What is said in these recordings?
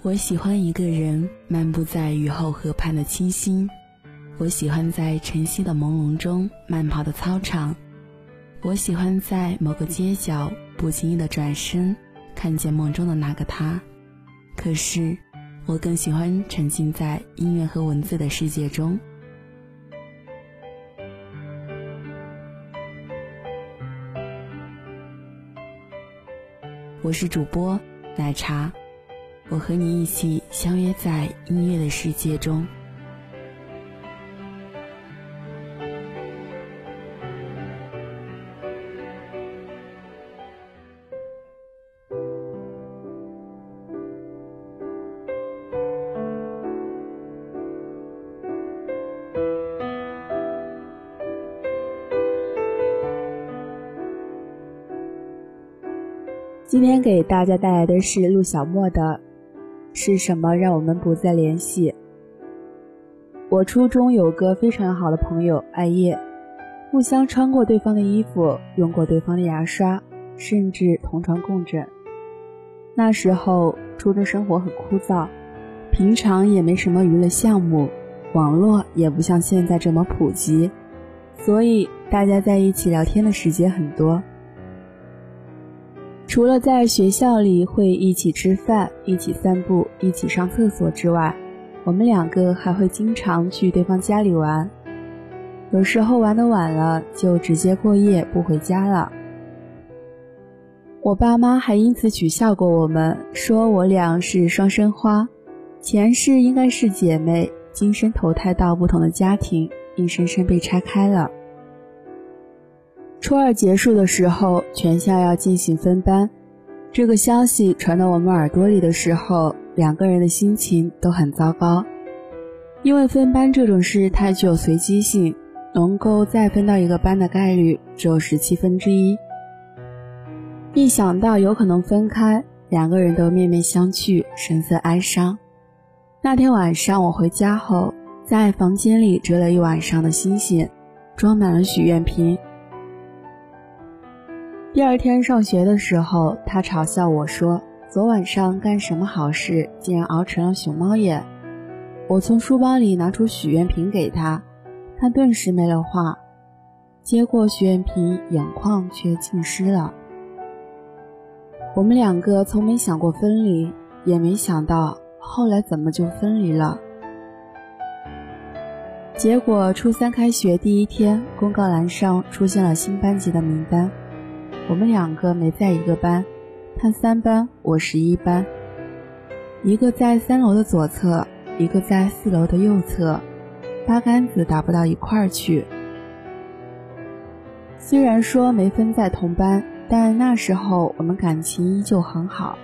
我喜欢一个人漫步在雨后河畔的清新，我喜欢在晨曦的朦胧中慢跑的操场，我喜欢在某个街角不经意的转身，看见梦中的那个他。可是，我更喜欢沉浸在音乐和文字的世界中。我是主播奶茶。我和你一起相约在音乐的世界中。今天给大家带来的是陆小莫的。是什么让我们不再联系？我初中有个非常好的朋友艾叶，互相穿过对方的衣服，用过对方的牙刷，甚至同床共枕。那时候初中生活很枯燥，平常也没什么娱乐项目，网络也不像现在这么普及，所以大家在一起聊天的时间很多。除了在学校里会一起吃饭、一起散步、一起上厕所之外，我们两个还会经常去对方家里玩。有时候玩的晚了，就直接过夜不回家了。我爸妈还因此取笑过我们，说我俩是双生花，前世应该是姐妹，今生投胎到不同的家庭，硬生生被拆开了。初二结束的时候，全校要进行分班。这个消息传到我们耳朵里的时候，两个人的心情都很糟糕。因为分班这种事太具有随机性，能够再分到一个班的概率只有十七分之一。一想到有可能分开，两个人都面面相觑，神色哀伤。那天晚上我回家后，在房间里折了一晚上的星星，装满了许愿瓶。第二天上学的时候，他嘲笑我说：“昨晚上干什么好事，竟然熬成了熊猫眼？”我从书包里拿出许愿瓶给他，他顿时没了话，接过许愿瓶，眼眶却浸湿了。我们两个从没想过分离，也没想到后来怎么就分离了。结果初三开学第一天，公告栏上出现了新班级的名单。我们两个没在一个班，他三班，我十一班。一个在三楼的左侧，一个在四楼的右侧，八竿子打不到一块儿去。虽然说没分在同班，但那时候我们感情依旧很好。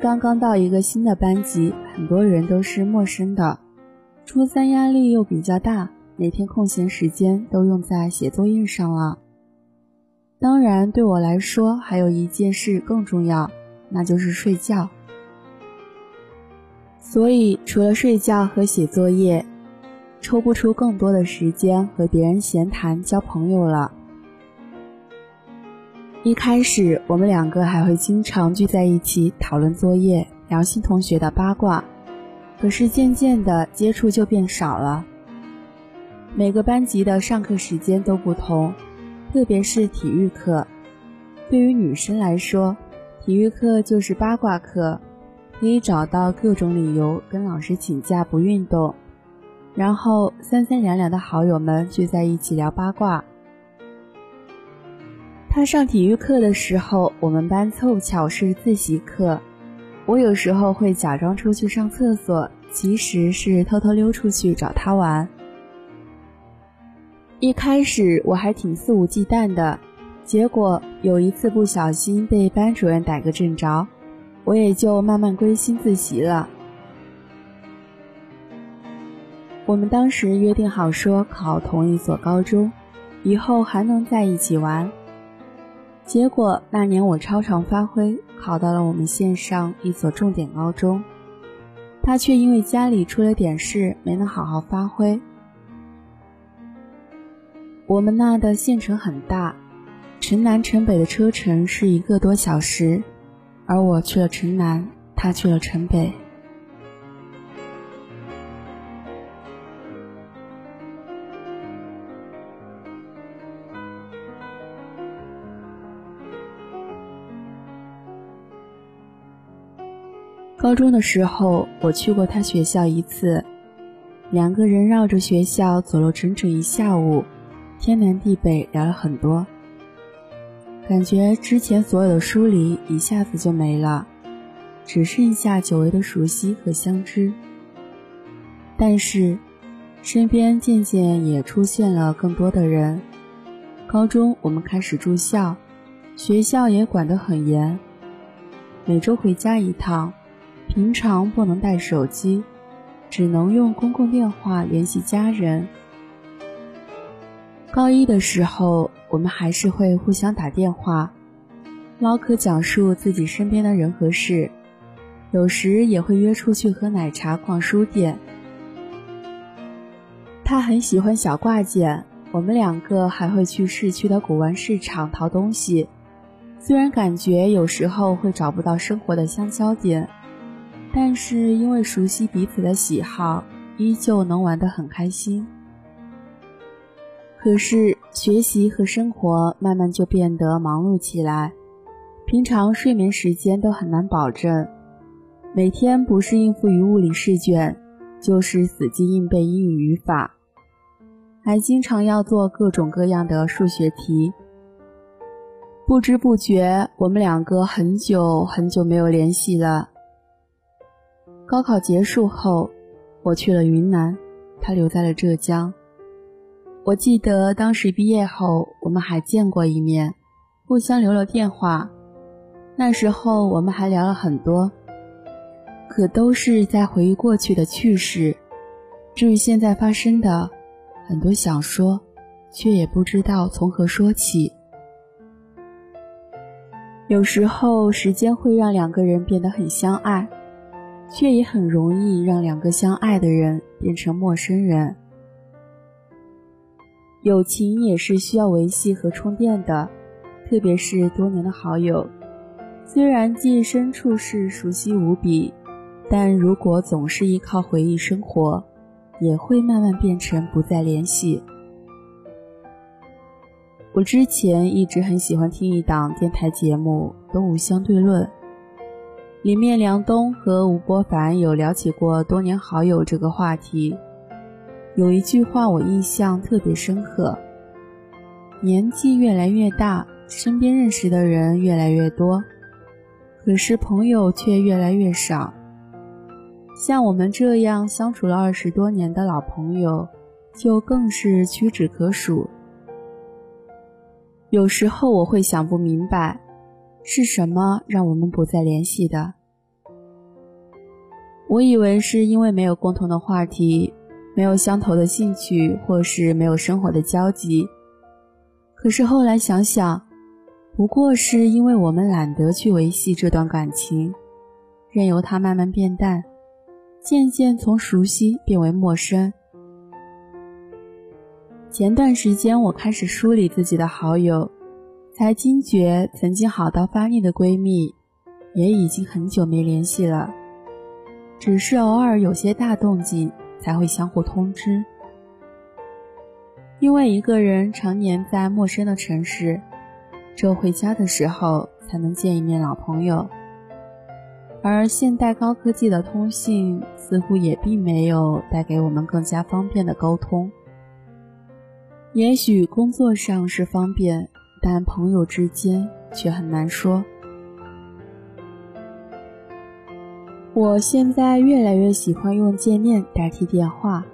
刚刚到一个新的班级，很多人都是陌生的。初三压力又比较大，每天空闲时间都用在写作业上了。当然，对我来说还有一件事更重要，那就是睡觉。所以，除了睡觉和写作业，抽不出更多的时间和别人闲谈、交朋友了。一开始，我们两个还会经常聚在一起讨论作业、聊新同学的八卦。可是渐渐的，接触就变少了。每个班级的上课时间都不同，特别是体育课。对于女生来说，体育课就是八卦课，可以找到各种理由跟老师请假不运动，然后三三两两的好友们聚在一起聊八卦。他上体育课的时候，我们班凑巧是自习课。我有时候会假装出去上厕所，其实是偷偷溜出去找他玩。一开始我还挺肆无忌惮的，结果有一次不小心被班主任逮个正着，我也就慢慢归心自习了。我们当时约定好说考同一所高中，以后还能在一起玩。结果那年我超常发挥，考到了我们县上一所重点高中。他却因为家里出了点事，没能好好发挥。我们那的县城很大，城南城北的车程是一个多小时，而我去了城南，他去了城北。高中的时候，我去过他学校一次，两个人绕着学校走了整整一下午，天南地北聊了很多，感觉之前所有的疏离一下子就没了，只剩下久违的熟悉和相知。但是，身边渐渐也出现了更多的人。高中我们开始住校，学校也管得很严，每周回家一趟。平常不能带手机，只能用公共电话联系家人。高一的时候，我们还是会互相打电话，唠嗑讲述自己身边的人和事，有时也会约出去喝奶茶、逛书店。他很喜欢小挂件，我们两个还会去市区的古玩市场淘东西，虽然感觉有时候会找不到生活的相交点。但是因为熟悉彼此的喜好，依旧能玩得很开心。可是学习和生活慢慢就变得忙碌起来，平常睡眠时间都很难保证，每天不是应付于物理试卷，就是死记硬背英语语法，还经常要做各种各样的数学题。不知不觉，我们两个很久很久没有联系了。高考结束后，我去了云南，他留在了浙江。我记得当时毕业后，我们还见过一面，互相留了电话。那时候我们还聊了很多，可都是在回忆过去的趣事。至于现在发生的，很多想说，却也不知道从何说起。有时候，时间会让两个人变得很相爱。却也很容易让两个相爱的人变成陌生人。友情也是需要维系和充电的，特别是多年的好友，虽然记忆深处是熟悉无比，但如果总是依靠回忆生活，也会慢慢变成不再联系。我之前一直很喜欢听一档电台节目《东吴相对论》。里面梁冬和吴伯凡有聊起过多年好友这个话题，有一句话我印象特别深刻：年纪越来越大，身边认识的人越来越多，可是朋友却越来越少。像我们这样相处了二十多年的老朋友，就更是屈指可数。有时候我会想不明白。是什么让我们不再联系的？我以为是因为没有共同的话题，没有相投的兴趣，或是没有生活的交集。可是后来想想，不过是因为我们懒得去维系这段感情，任由它慢慢变淡，渐渐从熟悉变为陌生。前段时间，我开始梳理自己的好友。才惊觉，曾经好到发腻的闺蜜，也已经很久没联系了。只是偶尔有些大动静，才会相互通知。因为一个人常年在陌生的城市，只有回家的时候才能见一面老朋友。而现代高科技的通信，似乎也并没有带给我们更加方便的沟通。也许工作上是方便。但朋友之间却很难说。我现在越来越喜欢用见面代替电话，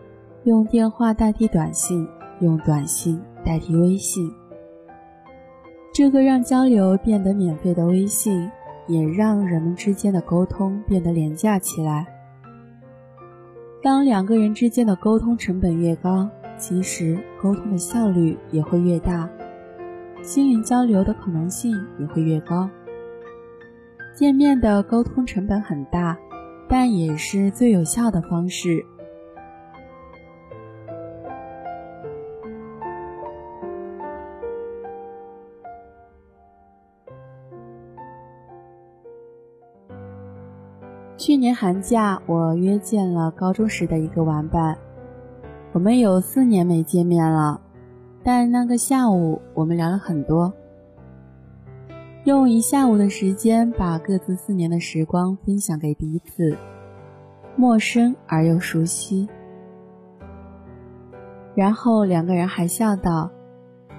用电话代替短信，用短信代替微信。这个让交流变得免费的微信，也让人们之间的沟通变得廉价起来。当两个人之间的沟通成本越高，其实沟通的效率也会越大。心灵交流的可能性也会越高。见面的沟通成本很大，但也是最有效的方式。去年寒假，我约见了高中时的一个玩伴，我们有四年没见面了，但那个下午我们聊了很多，用一下午的时间把各自四年的时光分享给彼此，陌生而又熟悉。然后两个人还笑道：“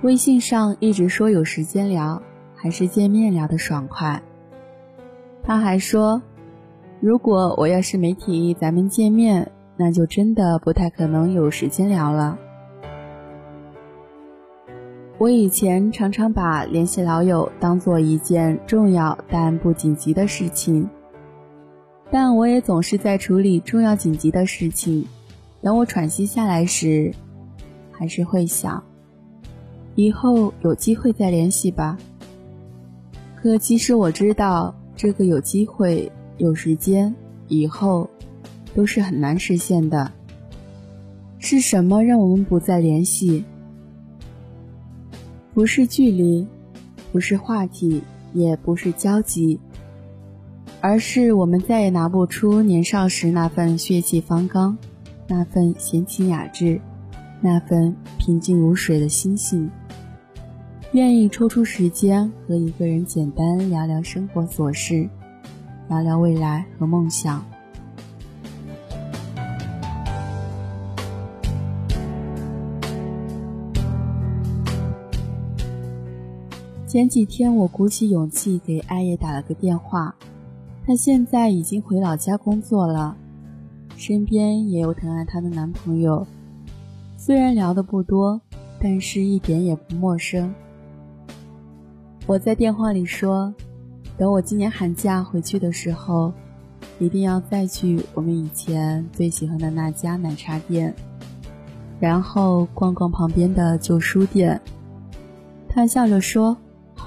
微信上一直说有时间聊，还是见面聊的爽快。”他还说。如果我要是没提议咱们见面，那就真的不太可能有时间聊了。我以前常常把联系老友当做一件重要但不紧急的事情，但我也总是在处理重要紧急的事情。等我喘息下来时，还是会想，以后有机会再联系吧。可其实我知道，这个有机会。有时间以后，都是很难实现的。是什么让我们不再联系？不是距离，不是话题，也不是交集，而是我们再也拿不出年少时那份血气方刚，那份闲情雅致，那份平静如水的心性。愿意抽出时间和一个人简单聊聊生活琐事。聊聊未来和梦想。前几天我鼓起勇气给艾叶打了个电话，她现在已经回老家工作了，身边也有疼爱她的男朋友。虽然聊的不多，但是一点也不陌生。我在电话里说。等我今年寒假回去的时候，一定要再去我们以前最喜欢的那家奶茶店，然后逛逛旁边的旧书店。他笑着说：“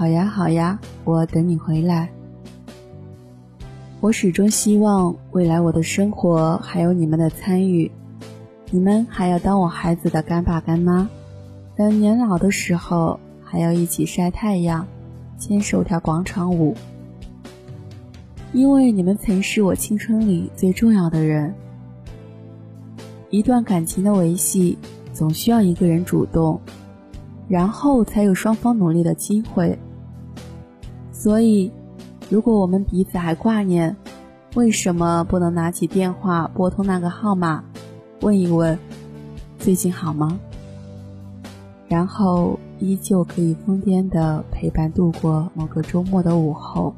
好呀，好呀，我等你回来。”我始终希望未来我的生活还有你们的参与，你们还要当我孩子的干爸干妈，等年老的时候还要一起晒太阳，牵手跳广场舞。因为你们曾是我青春里最重要的人。一段感情的维系，总需要一个人主动，然后才有双方努力的机会。所以，如果我们彼此还挂念，为什么不能拿起电话拨通那个号码，问一问最近好吗？然后依旧可以疯癫的陪伴度过某个周末的午后。